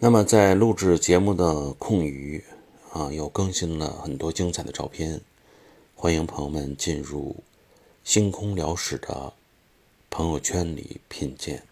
那么在录制节目的空余啊，又更新了很多精彩的照片，欢迎朋友们进入星空聊史的朋友圈里品鉴。